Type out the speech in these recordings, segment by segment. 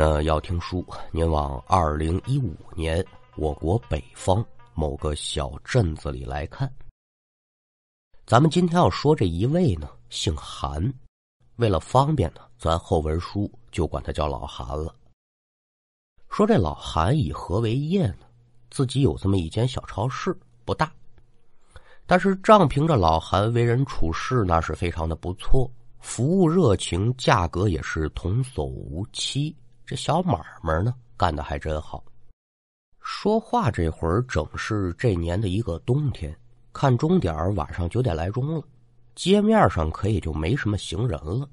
那要听书，您往二零一五年我国北方某个小镇子里来看。咱们今天要说这一位呢，姓韩，为了方便呢，咱后文书就管他叫老韩了。说这老韩以何为业呢？自己有这么一间小超市，不大，但是仗凭着老韩为人处事那是非常的不错，服务热情，价格也是童叟无欺。这小买卖呢，干的还真好。说话这会儿正是这年的一个冬天，看钟点晚上九点来钟了，街面上可也就没什么行人了。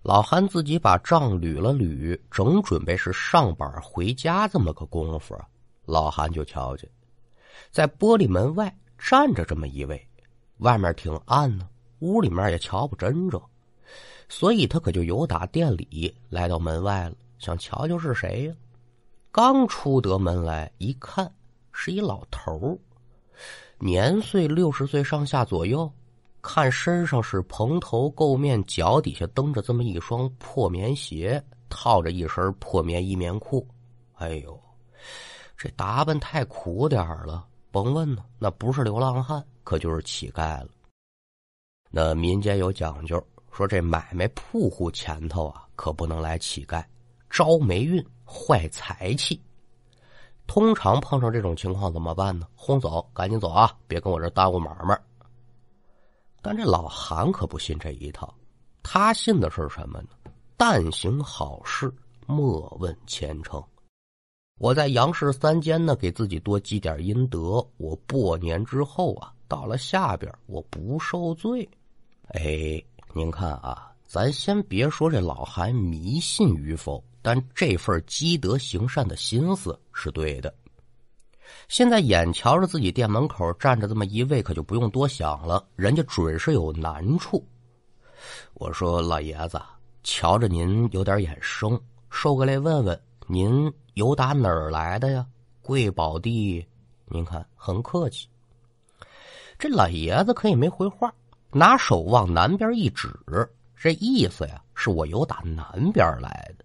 老韩自己把账捋了捋，正准备是上班回家这么个功夫，老韩就瞧见，在玻璃门外站着这么一位，外面挺暗呢，屋里面也瞧不真着，所以他可就由打店里来到门外了。想瞧瞧是谁呀？刚出得门来一看，是一老头年岁六十岁上下左右。看身上是蓬头垢面，脚底下蹬着这么一双破棉鞋，套着一身破棉衣棉裤。哎呦，这打扮太苦点了。甭问呢，那不是流浪汉，可就是乞丐了。那民间有讲究，说这买卖铺户前头啊，可不能来乞丐。招霉运，坏财气。通常碰上这种情况怎么办呢？轰走，赶紧走啊！别跟我这耽误买卖。但这老韩可不信这一套，他信的是什么呢？但行好事，莫问前程。我在杨氏三间呢，给自己多积点阴德。我过年之后啊，到了下边，我不受罪。哎，您看啊，咱先别说这老韩迷信与否。但这份积德行善的心思是对的。现在眼瞧着自己店门口站着这么一位，可就不用多想了，人家准是有难处。我说老爷子，瞧着您有点眼生，受过来问问，您有打哪儿来的呀？贵宝地，您看很客气。这老爷子可也没回话，拿手往南边一指，这意思呀，是我有打南边来的。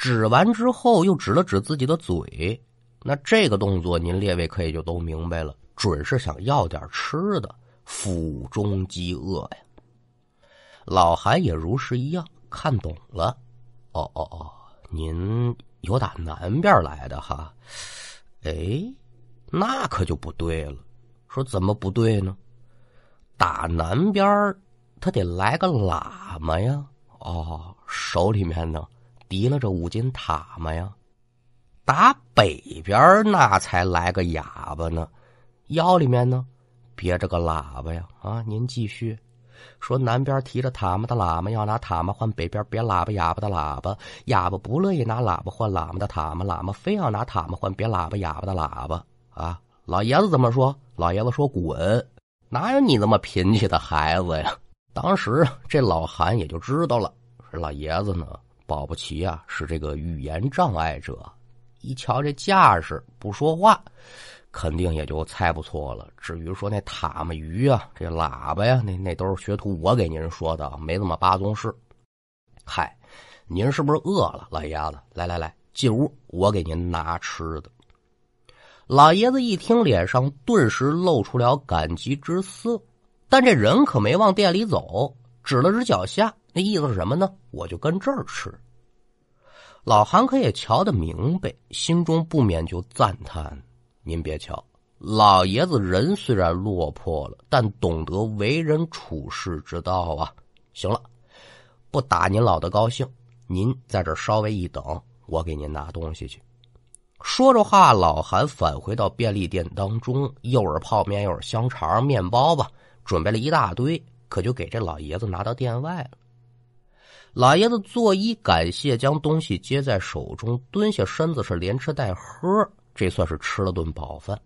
指完之后，又指了指自己的嘴，那这个动作，您列位可以就都明白了，准是想要点吃的，腹中饥饿呀。老韩也如是一样，看懂了。哦哦哦，您有打南边来的哈？哎，那可就不对了。说怎么不对呢？打南边他得来个喇嘛呀。哦，手里面呢？提了这五斤塔嘛呀，打北边那才来个哑巴呢，腰里面呢别着个喇叭呀啊！您继续说，南边提着塔嘛的喇嘛要拿塔嘛换北边别喇叭哑巴的喇叭，哑巴不乐意拿喇叭换喇嘛的塔嘛，喇嘛非要拿塔嘛换别喇叭哑巴的喇叭啊！老爷子怎么说？老爷子说滚！哪有你那么贫气的孩子呀？当时这老韩也就知道了，老爷子呢。保不齐啊，是这个语言障碍者，一瞧这架势不说话，肯定也就猜不错了。至于说那塔嘛鱼啊，这喇叭呀，那那都是学徒我给您说的，没这么八宗事。嗨，您是不是饿了，老爷子？来来来，进屋，我给您拿吃的。老爷子一听，脸上顿时露出了感激之色，但这人可没往店里走，指了指脚下。那意思是什么呢？我就跟这儿吃。老韩可也瞧得明白，心中不免就赞叹：“您别瞧，老爷子人虽然落魄了，但懂得为人处事之道啊。”行了，不打您老的高兴，您在这稍微一等，我给您拿东西去。说着话，老韩返回到便利店当中，又是泡面，又是香肠、面包吧，准备了一大堆，可就给这老爷子拿到店外了。老爷子作揖感谢，将东西接在手中，蹲下身子是连吃带喝，这算是吃了顿饱饭。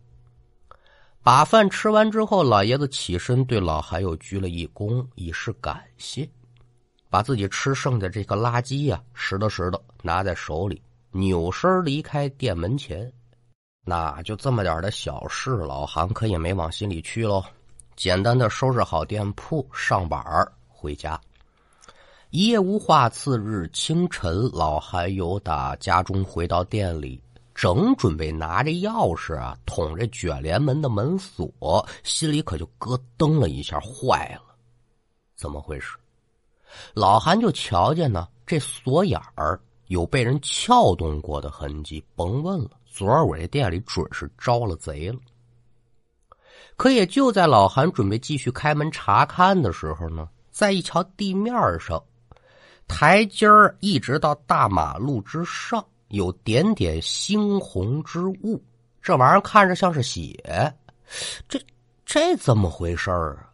把饭吃完之后，老爷子起身对老韩又鞠了一躬，以示感谢，把自己吃剩下这个垃圾呀拾掇拾掇，拿在手里，扭身离开店门前。那就这么点的小事，老韩可也没往心里去喽，简单的收拾好店铺，上板回家。一夜无话，次日清晨，老韩由打家中回到店里，正准备拿着钥匙啊捅这卷帘门的门锁，心里可就咯噔了一下，坏了，怎么回事？老韩就瞧见呢，这锁眼儿有被人撬动过的痕迹，甭问了，昨儿我这店里准是招了贼了。可也就在老韩准备继续开门查看的时候呢，再一瞧地面上。台阶儿一直到大马路之上，有点点猩红之物，这玩意儿看着像是血，这这怎么回事儿啊？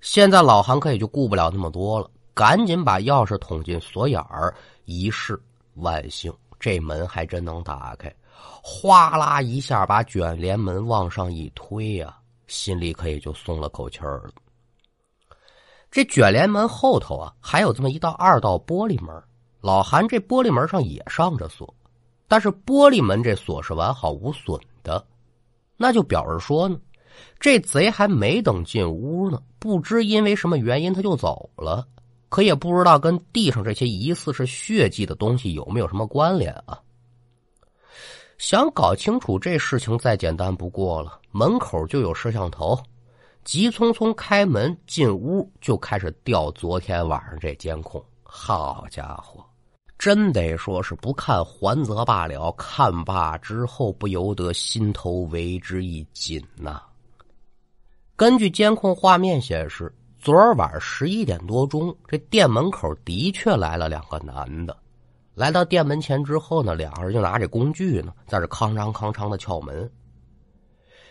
现在老韩可也就顾不了那么多了，赶紧把钥匙捅进锁眼儿，一试，万幸，这门还真能打开，哗啦一下把卷帘门往上一推呀，心里可也就松了口气儿了。这卷帘门后头啊，还有这么一道二道玻璃门。老韩这玻璃门上也上着锁，但是玻璃门这锁是完好无损的，那就表示说呢，这贼还没等进屋呢，不知因为什么原因他就走了，可也不知道跟地上这些疑似是血迹的东西有没有什么关联啊？想搞清楚这事情再简单不过了，门口就有摄像头。急匆匆开门进屋，就开始调昨天晚上这监控。好家伙，真得说是不看还则罢了，看罢之后不由得心头为之一紧呐。根据监控画面显示，昨儿晚十一点多钟，这店门口的确来了两个男的。来到店门前之后呢，两个人就拿着工具呢，在这哐当哐当的撬门。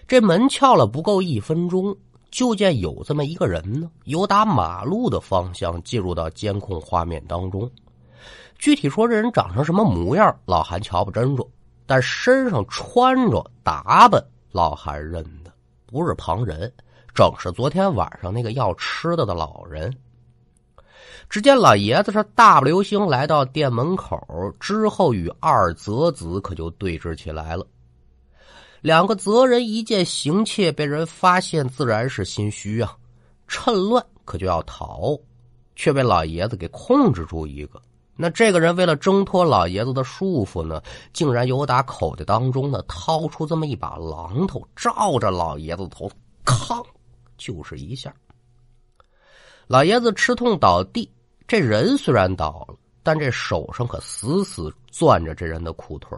这门撬了不够一分钟。就见有这么一个人呢，由打马路的方向进入到监控画面当中。具体说这人长成什么模样，老韩瞧不真着，但身上穿着打扮，老韩认得，不是旁人，正是昨天晚上那个要吃的的老人。只见老爷子是大步流星来到店门口之后，与二泽子可就对峙起来了。两个泽人一见行窃被人发现，自然是心虚啊，趁乱可就要逃，却被老爷子给控制住一个。那这个人为了挣脱老爷子的束缚呢，竟然由打口袋当中呢掏出这么一把榔头，照着老爷子头，吭，就是一下。老爷子吃痛倒地，这人虽然倒了，但这手上可死死攥着这人的裤腿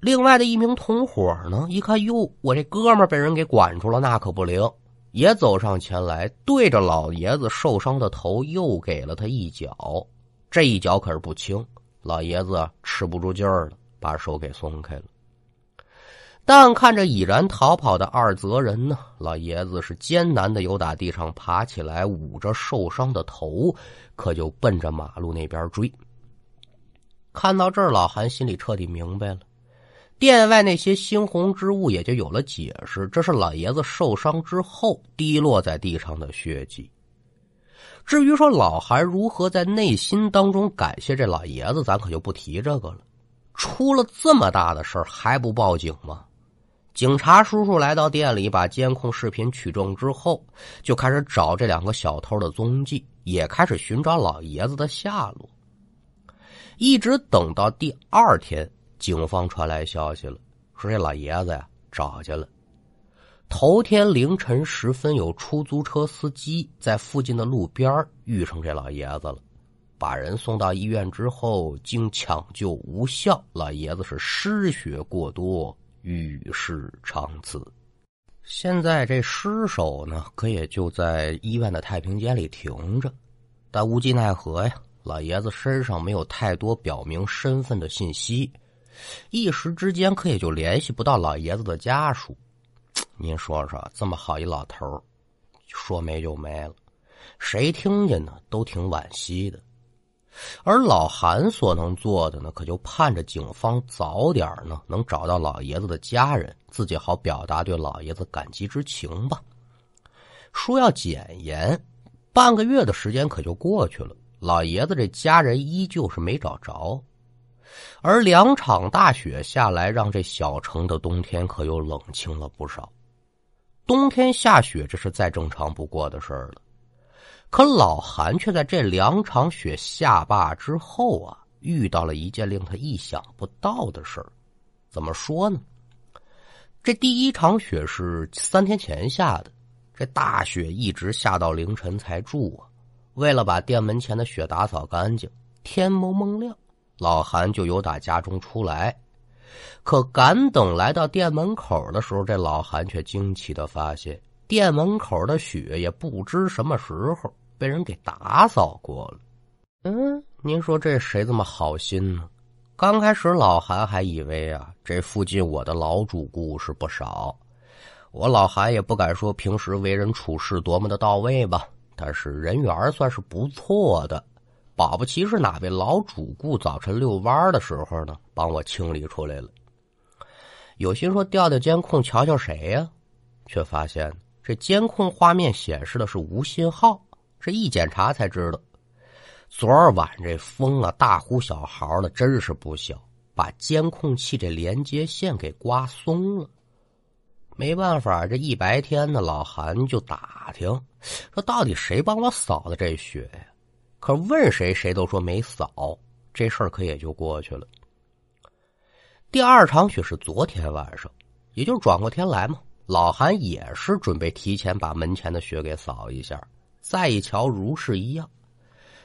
另外的一名同伙呢，一看哟，我这哥们被人给管住了，那可不灵，也走上前来，对着老爷子受伤的头又给了他一脚，这一脚可是不轻，老爷子吃不住劲儿了，把手给松开了。但看着已然逃跑的二泽人呢，老爷子是艰难的由打地上爬起来，捂着受伤的头，可就奔着马路那边追。看到这儿，老韩心里彻底明白了。店外那些猩红之物也就有了解释，这是老爷子受伤之后滴落在地上的血迹。至于说老韩如何在内心当中感谢这老爷子，咱可就不提这个了。出了这么大的事儿还不报警吗？警察叔叔来到店里，把监控视频取证之后，就开始找这两个小偷的踪迹，也开始寻找老爷子的下落。一直等到第二天。警方传来消息了，说这老爷子呀找去了。头天凌晨时分，有出租车司机在附近的路边遇上这老爷子了，把人送到医院之后，经抢救无效，老爷子是失血过多，与世长辞。现在这尸首呢，可也就在医院的太平间里停着，但无计奈何呀，老爷子身上没有太多表明身份的信息。一时之间，可也就联系不到老爷子的家属。您说说，这么好一老头说没就没了，谁听见呢都挺惋惜的。而老韩所能做的呢，可就盼着警方早点呢能找到老爷子的家人，自己好表达对老爷子感激之情吧。说要检验，半个月的时间可就过去了，老爷子这家人依旧是没找着。而两场大雪下来，让这小城的冬天可又冷清了不少。冬天下雪，这是再正常不过的事儿了。可老韩却在这两场雪下罢之后啊，遇到了一件令他意想不到的事儿。怎么说呢？这第一场雪是三天前下的，这大雪一直下到凌晨才住啊。为了把店门前的雪打扫干净，天蒙蒙亮，老韩就由打家中出来。可赶等来到店门口的时候，这老韩却惊奇的发现，店门口的雪也不知什么时候。被人给打扫过了，嗯，您说这谁这么好心呢？刚开始老韩还以为啊，这附近我的老主顾是不少，我老韩也不敢说平时为人处事多么的到位吧，但是人缘算是不错的。保不齐是哪位老主顾早晨遛弯的时候呢，帮我清理出来了。有心说调调监控瞧瞧谁呀，却发现这监控画面显示的是无信号。这一检查才知道，昨儿晚这风啊，大呼小嚎的，真是不小，把监控器这连接线给刮松了。没办法，这一白天呢，老韩就打听，说到底谁帮我扫的这雪呀？可问谁，谁都说没扫，这事儿可也就过去了。第二场雪是昨天晚上，也就是转过天来嘛，老韩也是准备提前把门前的雪给扫一下。再一瞧，如是一样，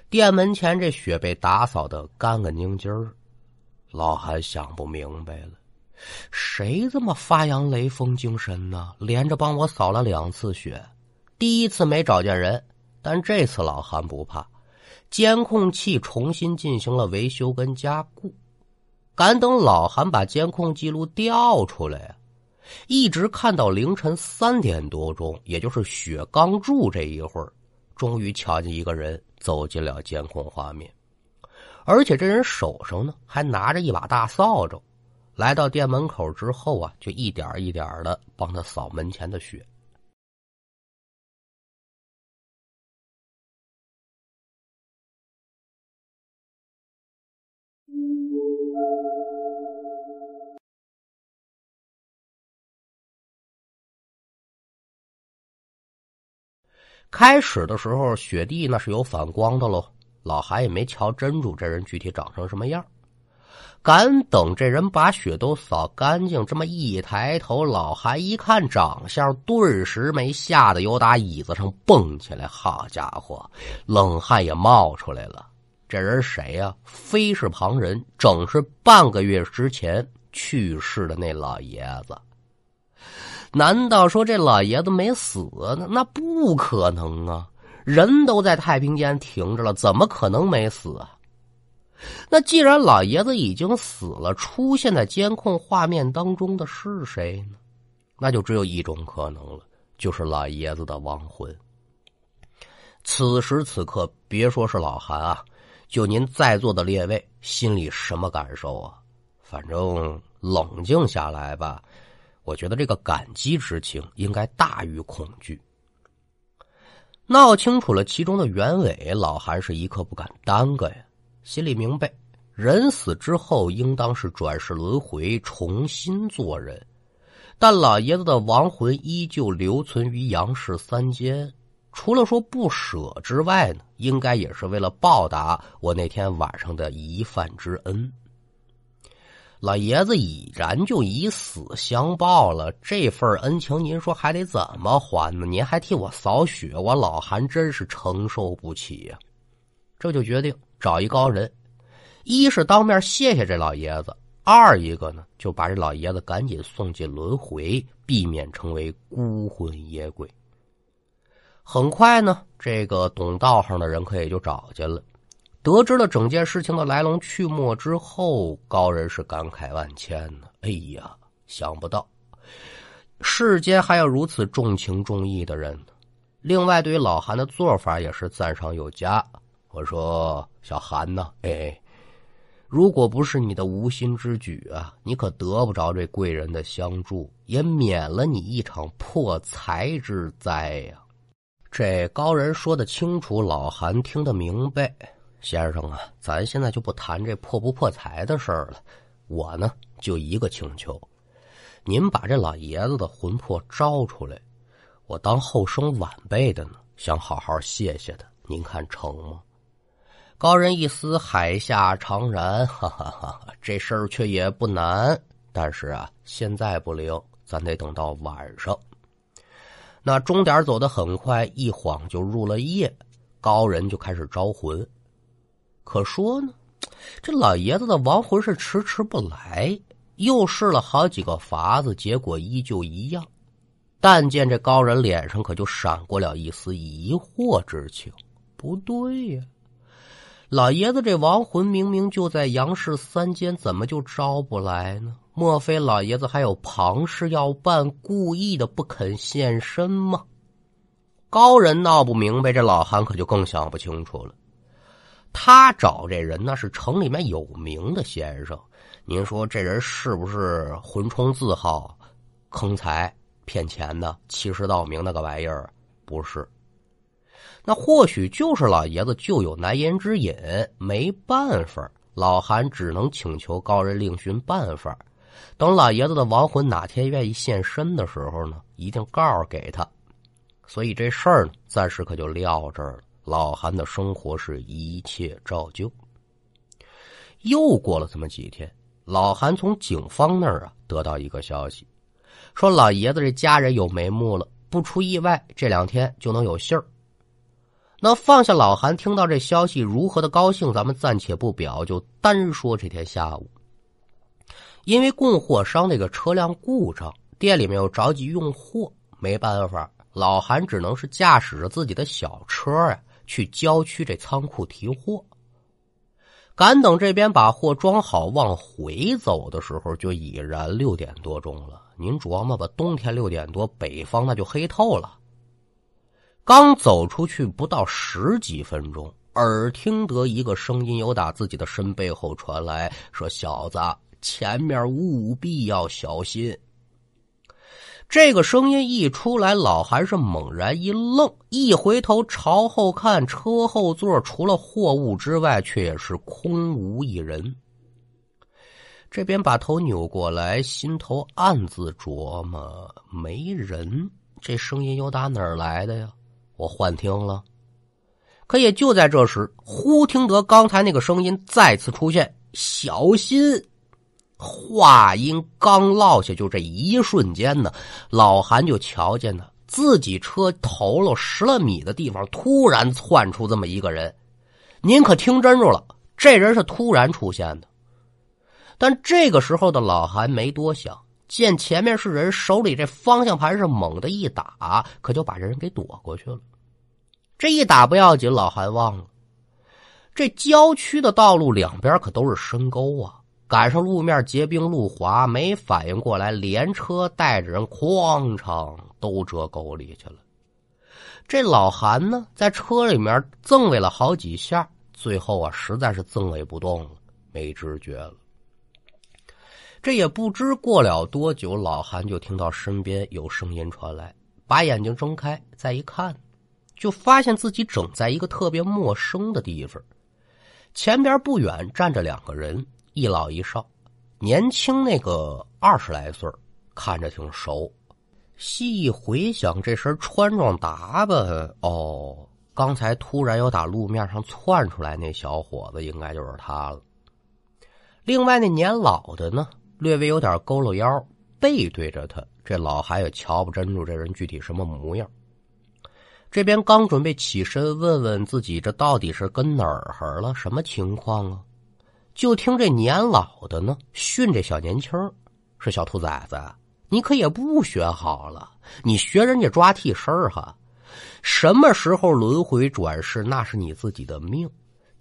店门前这雪被打扫的干干净净儿。老韩想不明白了，谁这么发扬雷锋精神呢？连着帮我扫了两次雪，第一次没找见人，但这次老韩不怕，监控器重新进行了维修跟加固。敢等老韩把监控记录调出来呀，一直看到凌晨三点多钟，也就是雪刚住这一会儿。终于瞧见一个人走进了监控画面，而且这人手上呢还拿着一把大扫帚。来到店门口之后啊，就一点一点的帮他扫门前的雪。开始的时候，雪地那是有反光的喽。老韩也没瞧真主这人具体长成什么样。赶等这人把雪都扫干净，这么一抬头，老韩一看长相，顿时没吓得由打椅子上蹦起来。好家伙，冷汗也冒出来了。这人谁呀？非是旁人，正是半个月之前去世的那老爷子。难道说这老爷子没死呢？那不可能啊！人都在太平间停着了，怎么可能没死啊？那既然老爷子已经死了，出现在监控画面当中的是谁呢？那就只有一种可能了，就是老爷子的亡魂。此时此刻，别说是老韩啊，就您在座的列位，心里什么感受啊？反正冷静下来吧。我觉得这个感激之情应该大于恐惧。闹清楚了其中的原委，老韩是一刻不敢耽搁呀。心里明白，人死之后应当是转世轮回，重新做人。但老爷子的亡魂依旧留存于阳世三间，除了说不舍之外呢，应该也是为了报答我那天晚上的一饭之恩。老爷子已然就以死相报了，这份恩情您说还得怎么还呢？您还替我扫雪，我老韩真是承受不起呀！这就决定找一高人，一是当面谢谢这老爷子，二一个呢就把这老爷子赶紧送进轮回，避免成为孤魂野鬼。很快呢，这个懂道行的人可也就找见了。得知了整件事情的来龙去脉之后，高人是感慨万千呢。哎呀，想不到世间还有如此重情重义的人。另外，对于老韩的做法也是赞赏有加。我说：“小韩呢？哎，如果不是你的无心之举啊，你可得不着这贵人的相助，也免了你一场破财之灾呀。”这高人说的清楚，老韩听得明白。先生啊，咱现在就不谈这破不破财的事儿了。我呢，就一个请求，您把这老爷子的魂魄招出来，我当后生晚辈的呢，想好好谢谢他，您看成吗？高人一思，海下长然，哈哈哈！这事儿却也不难，但是啊，现在不灵，咱得等到晚上。那钟点走得很快，一晃就入了夜，高人就开始招魂。可说呢，这老爷子的亡魂是迟迟不来，又试了好几个法子，结果依旧一样。但见这高人脸上可就闪过了一丝疑惑之情，不对呀。老爷子这亡魂明明就在杨氏三间，怎么就招不来呢？莫非老爷子还有旁事要办，故意的不肯现身吗？高人闹不明白，这老韩可就更想不清楚了。他找这人那是城里面有名的先生，您说这人是不是魂冲字号、坑财骗钱的、欺世盗名那个玩意儿？不是。那或许就是老爷子就有难言之隐，没办法，老韩只能请求高人另寻办法。等老爷子的亡魂哪天愿意现身的时候呢，一定告诉给他。所以这事儿呢，暂时可就撂这儿了。老韩的生活是一切照旧。又过了这么几天，老韩从警方那儿啊得到一个消息，说老爷子这家人有眉目了，不出意外，这两天就能有信儿。那放下老韩，听到这消息如何的高兴，咱们暂且不表，就单说这天下午，因为供货商那个车辆故障，店里面又着急用货，没办法，老韩只能是驾驶着自己的小车呀，去郊区这仓库提货。赶等这边把货装好往回走的时候，就已然六点多钟了。您琢磨吧，冬天六点多，北方那就黑透了。刚走出去不到十几分钟，耳听得一个声音由打自己的身背后传来，说：“小子，前面务必要小心。”这个声音一出来，老韩是猛然一愣，一回头朝后看，车后座除了货物之外，却也是空无一人。这边把头扭过来，心头暗自琢磨：没人，这声音又打哪儿来的呀？我幻听了，可也就在这时，忽听得刚才那个声音再次出现：“小心！”话音刚落下，就这一瞬间呢，老韩就瞧见呢，自己车头了十来米的地方，突然窜出这么一个人。您可听真住了，这人是突然出现的。但这个时候的老韩没多想。见前面是人，手里这方向盘是猛的一打，可就把这人给躲过去了。这一打不要紧，老韩忘了，这郊区的道路两边可都是深沟啊！赶上路面结冰路滑，没反应过来，连车带着人哐嚓都折沟里去了。这老韩呢，在车里面锃尾了好几下，最后啊，实在是锃尾不动了，没知觉了。这也不知过了多久，老韩就听到身边有声音传来，把眼睛睁开，再一看，就发现自己整在一个特别陌生的地方。前边不远站着两个人，一老一少，年轻那个二十来岁，看着挺熟。细一回想，这身穿装打扮，哦，刚才突然有打路面上窜出来那小伙子，应该就是他了。另外那年老的呢？略微有点佝偻腰，背对着他，这老还也瞧不真住这人具体什么模样。这边刚准备起身问问自己，这到底是跟哪儿了，什么情况啊？就听这年老的呢训这小年轻是小兔崽子，你可也不学好了，你学人家抓替身哈，什么时候轮回转世，那是你自己的命。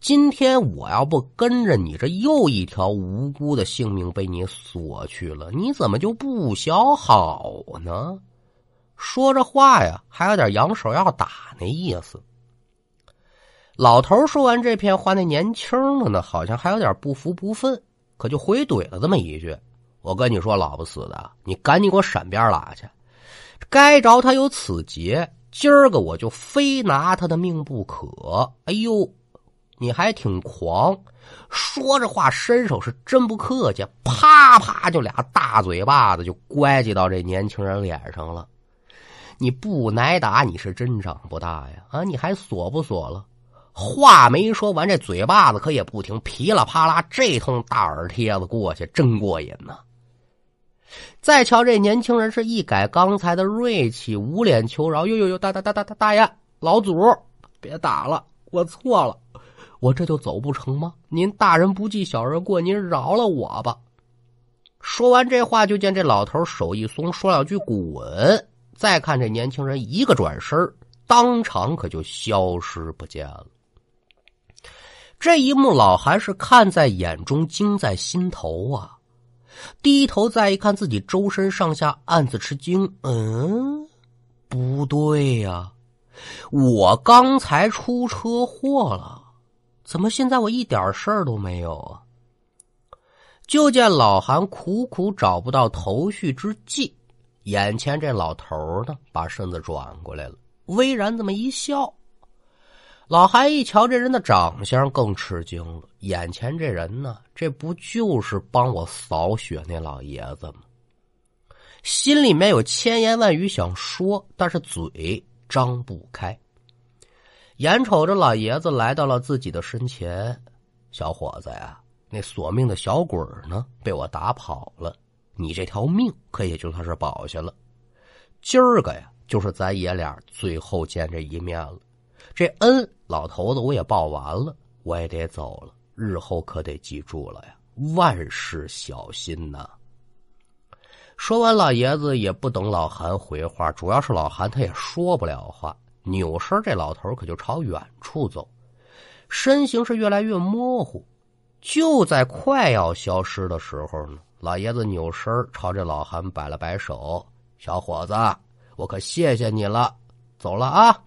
今天我要不跟着你，这又一条无辜的性命被你索去了，你怎么就不学好呢？说着话呀，还有点扬手要打那意思。老头说完这片话，那年轻的呢，好像还有点不服不忿，可就回怼了这么一句：“我跟你说，老不死的，你赶紧给我闪边拉去！该着他有此劫，今儿个我就非拿他的命不可！”哎呦！你还挺狂，说着话，伸手是真不客气，啪啪就俩大嘴巴子就乖叽到这年轻人脸上了。你不挨打，你是真长不大呀！啊，你还锁不锁了？话没说完，这嘴巴子可也不停，噼里啪啦，这通大耳贴子过去，真过瘾呐！再瞧这年轻人是一改刚才的锐气，捂脸求饶：“呦呦呦，大大大大大大爷，老祖，别打了，我错了，我这就走不成吗？您大人不计小人过，您饶了我吧。”说完这话，就见这老头手一松，说两句“滚”，再看这年轻人一个转身，当场可就消失不见了。这一幕，老韩是看在眼中，惊在心头啊！低头再一看，自己周身上下，暗自吃惊。嗯，不对呀，我刚才出车祸了，怎么现在我一点事儿都没有啊？就见老韩苦苦找不到头绪之际，眼前这老头呢，把身子转过来了，微然这么一笑。老韩一瞧这人的长相，更吃惊了。眼前这人呢，这不就是帮我扫雪那老爷子吗？心里面有千言万语想说，但是嘴张不开。眼瞅着老爷子来到了自己的身前，小伙子呀，那索命的小鬼呢，被我打跑了，你这条命可也就算是保下了。今儿个呀，就是咱爷俩最后见这一面了。这恩，老头子我也报完了，我也得走了。日后可得记住了呀，万事小心呐。说完，老爷子也不等老韩回话，主要是老韩他也说不了话，扭身，这老头可就朝远处走，身形是越来越模糊。就在快要消失的时候呢，老爷子扭身朝这老韩摆了摆手：“小伙子，我可谢谢你了，走了啊。”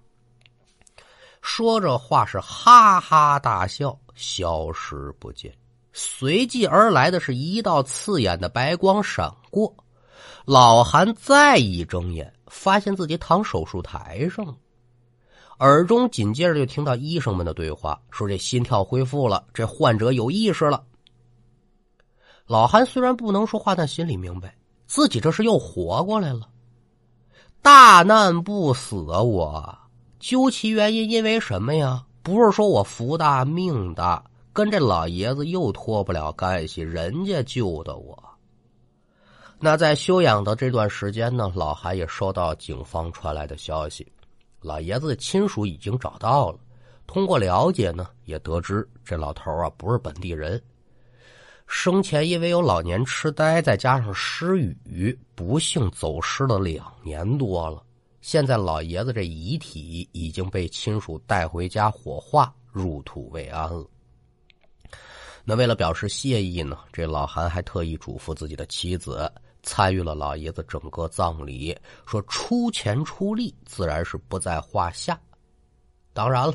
说这话是哈哈大笑，消失不见。随即而来的是一道刺眼的白光闪过，老韩再一睁眼，发现自己躺手术台上了，耳中紧接着就听到医生们的对话，说这心跳恢复了，这患者有意识了。老韩虽然不能说话，但心里明白自己这是又活过来了，大难不死啊我。究其原因，因为什么呀？不是说我福大命大，跟这老爷子又脱不了干系，人家救的我。那在休养的这段时间呢，老韩也收到警方传来的消息，老爷子的亲属已经找到了。通过了解呢，也得知这老头啊不是本地人，生前因为有老年痴呆，再加上失语，不幸走失了两年多了。现在老爷子这遗体已经被亲属带回家火化，入土为安了。那为了表示谢意呢，这老韩还特意嘱咐自己的妻子参与了老爷子整个葬礼，说出钱出力自然是不在话下。当然了，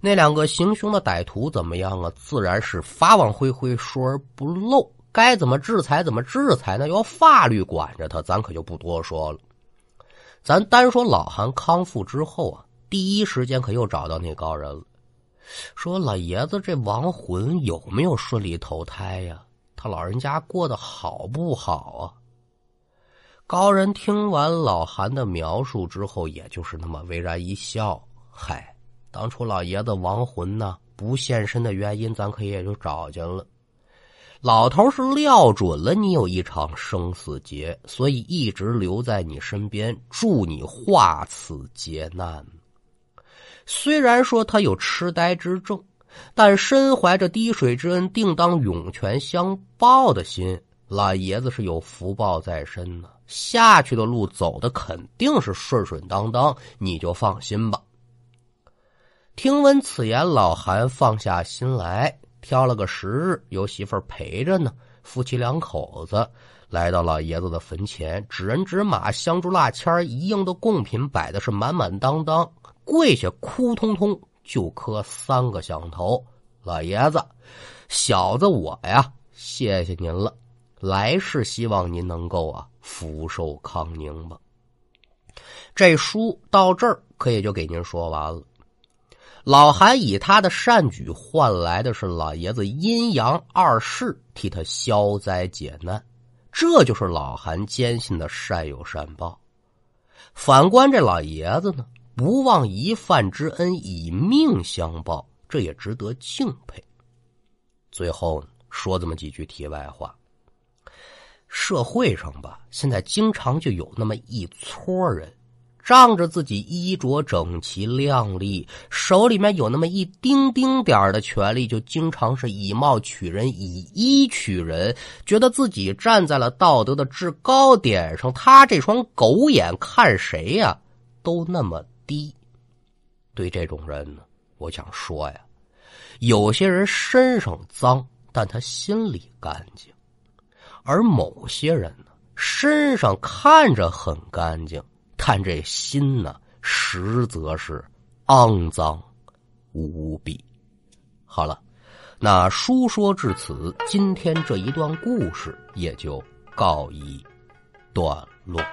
那两个行凶的歹徒怎么样啊？自然是法网恢恢，疏而不漏，该怎么制裁怎么制裁呢？由法律管着他，咱可就不多说了。咱单说老韩康复之后啊，第一时间可又找到那高人了，说老爷子这亡魂有没有顺利投胎呀？他老人家过得好不好啊？高人听完老韩的描述之后，也就是那么微然一笑：“嗨，当初老爷子亡魂呢不现身的原因，咱可也就找见了。”老头是料准了你有一场生死劫，所以一直留在你身边，助你化此劫难。虽然说他有痴呆之症，但身怀着滴水之恩，定当涌泉相报的心，老爷子是有福报在身呢。下去的路走的肯定是顺顺当当，你就放心吧。听闻此言，老韩放下心来。挑了个时日，有媳妇儿陪着呢。夫妻两口子来到老爷子的坟前，纸人纸马、香烛蜡签一应的贡品摆的是满满当当，跪下哭通通就磕三个响头。老爷子，小子我呀，谢谢您了。来世希望您能够啊福寿康宁吧。这书到这儿可也就给您说完了。老韩以他的善举换来的是老爷子阴阳二世替他消灾解难，这就是老韩坚信的善有善报。反观这老爷子呢，不忘一饭之恩，以命相报，这也值得敬佩。最后说这么几句题外话：社会上吧，现在经常就有那么一撮人。仗着自己衣着整齐亮丽，手里面有那么一丁丁点的权利，就经常是以貌取人，以衣取人，觉得自己站在了道德的制高点上。他这双狗眼看谁呀，都那么低。对这种人呢，我想说呀，有些人身上脏，但他心里干净；而某些人呢，身上看着很干净。看这心呢，实则是肮脏无比。好了，那书说至此，今天这一段故事也就告一段落。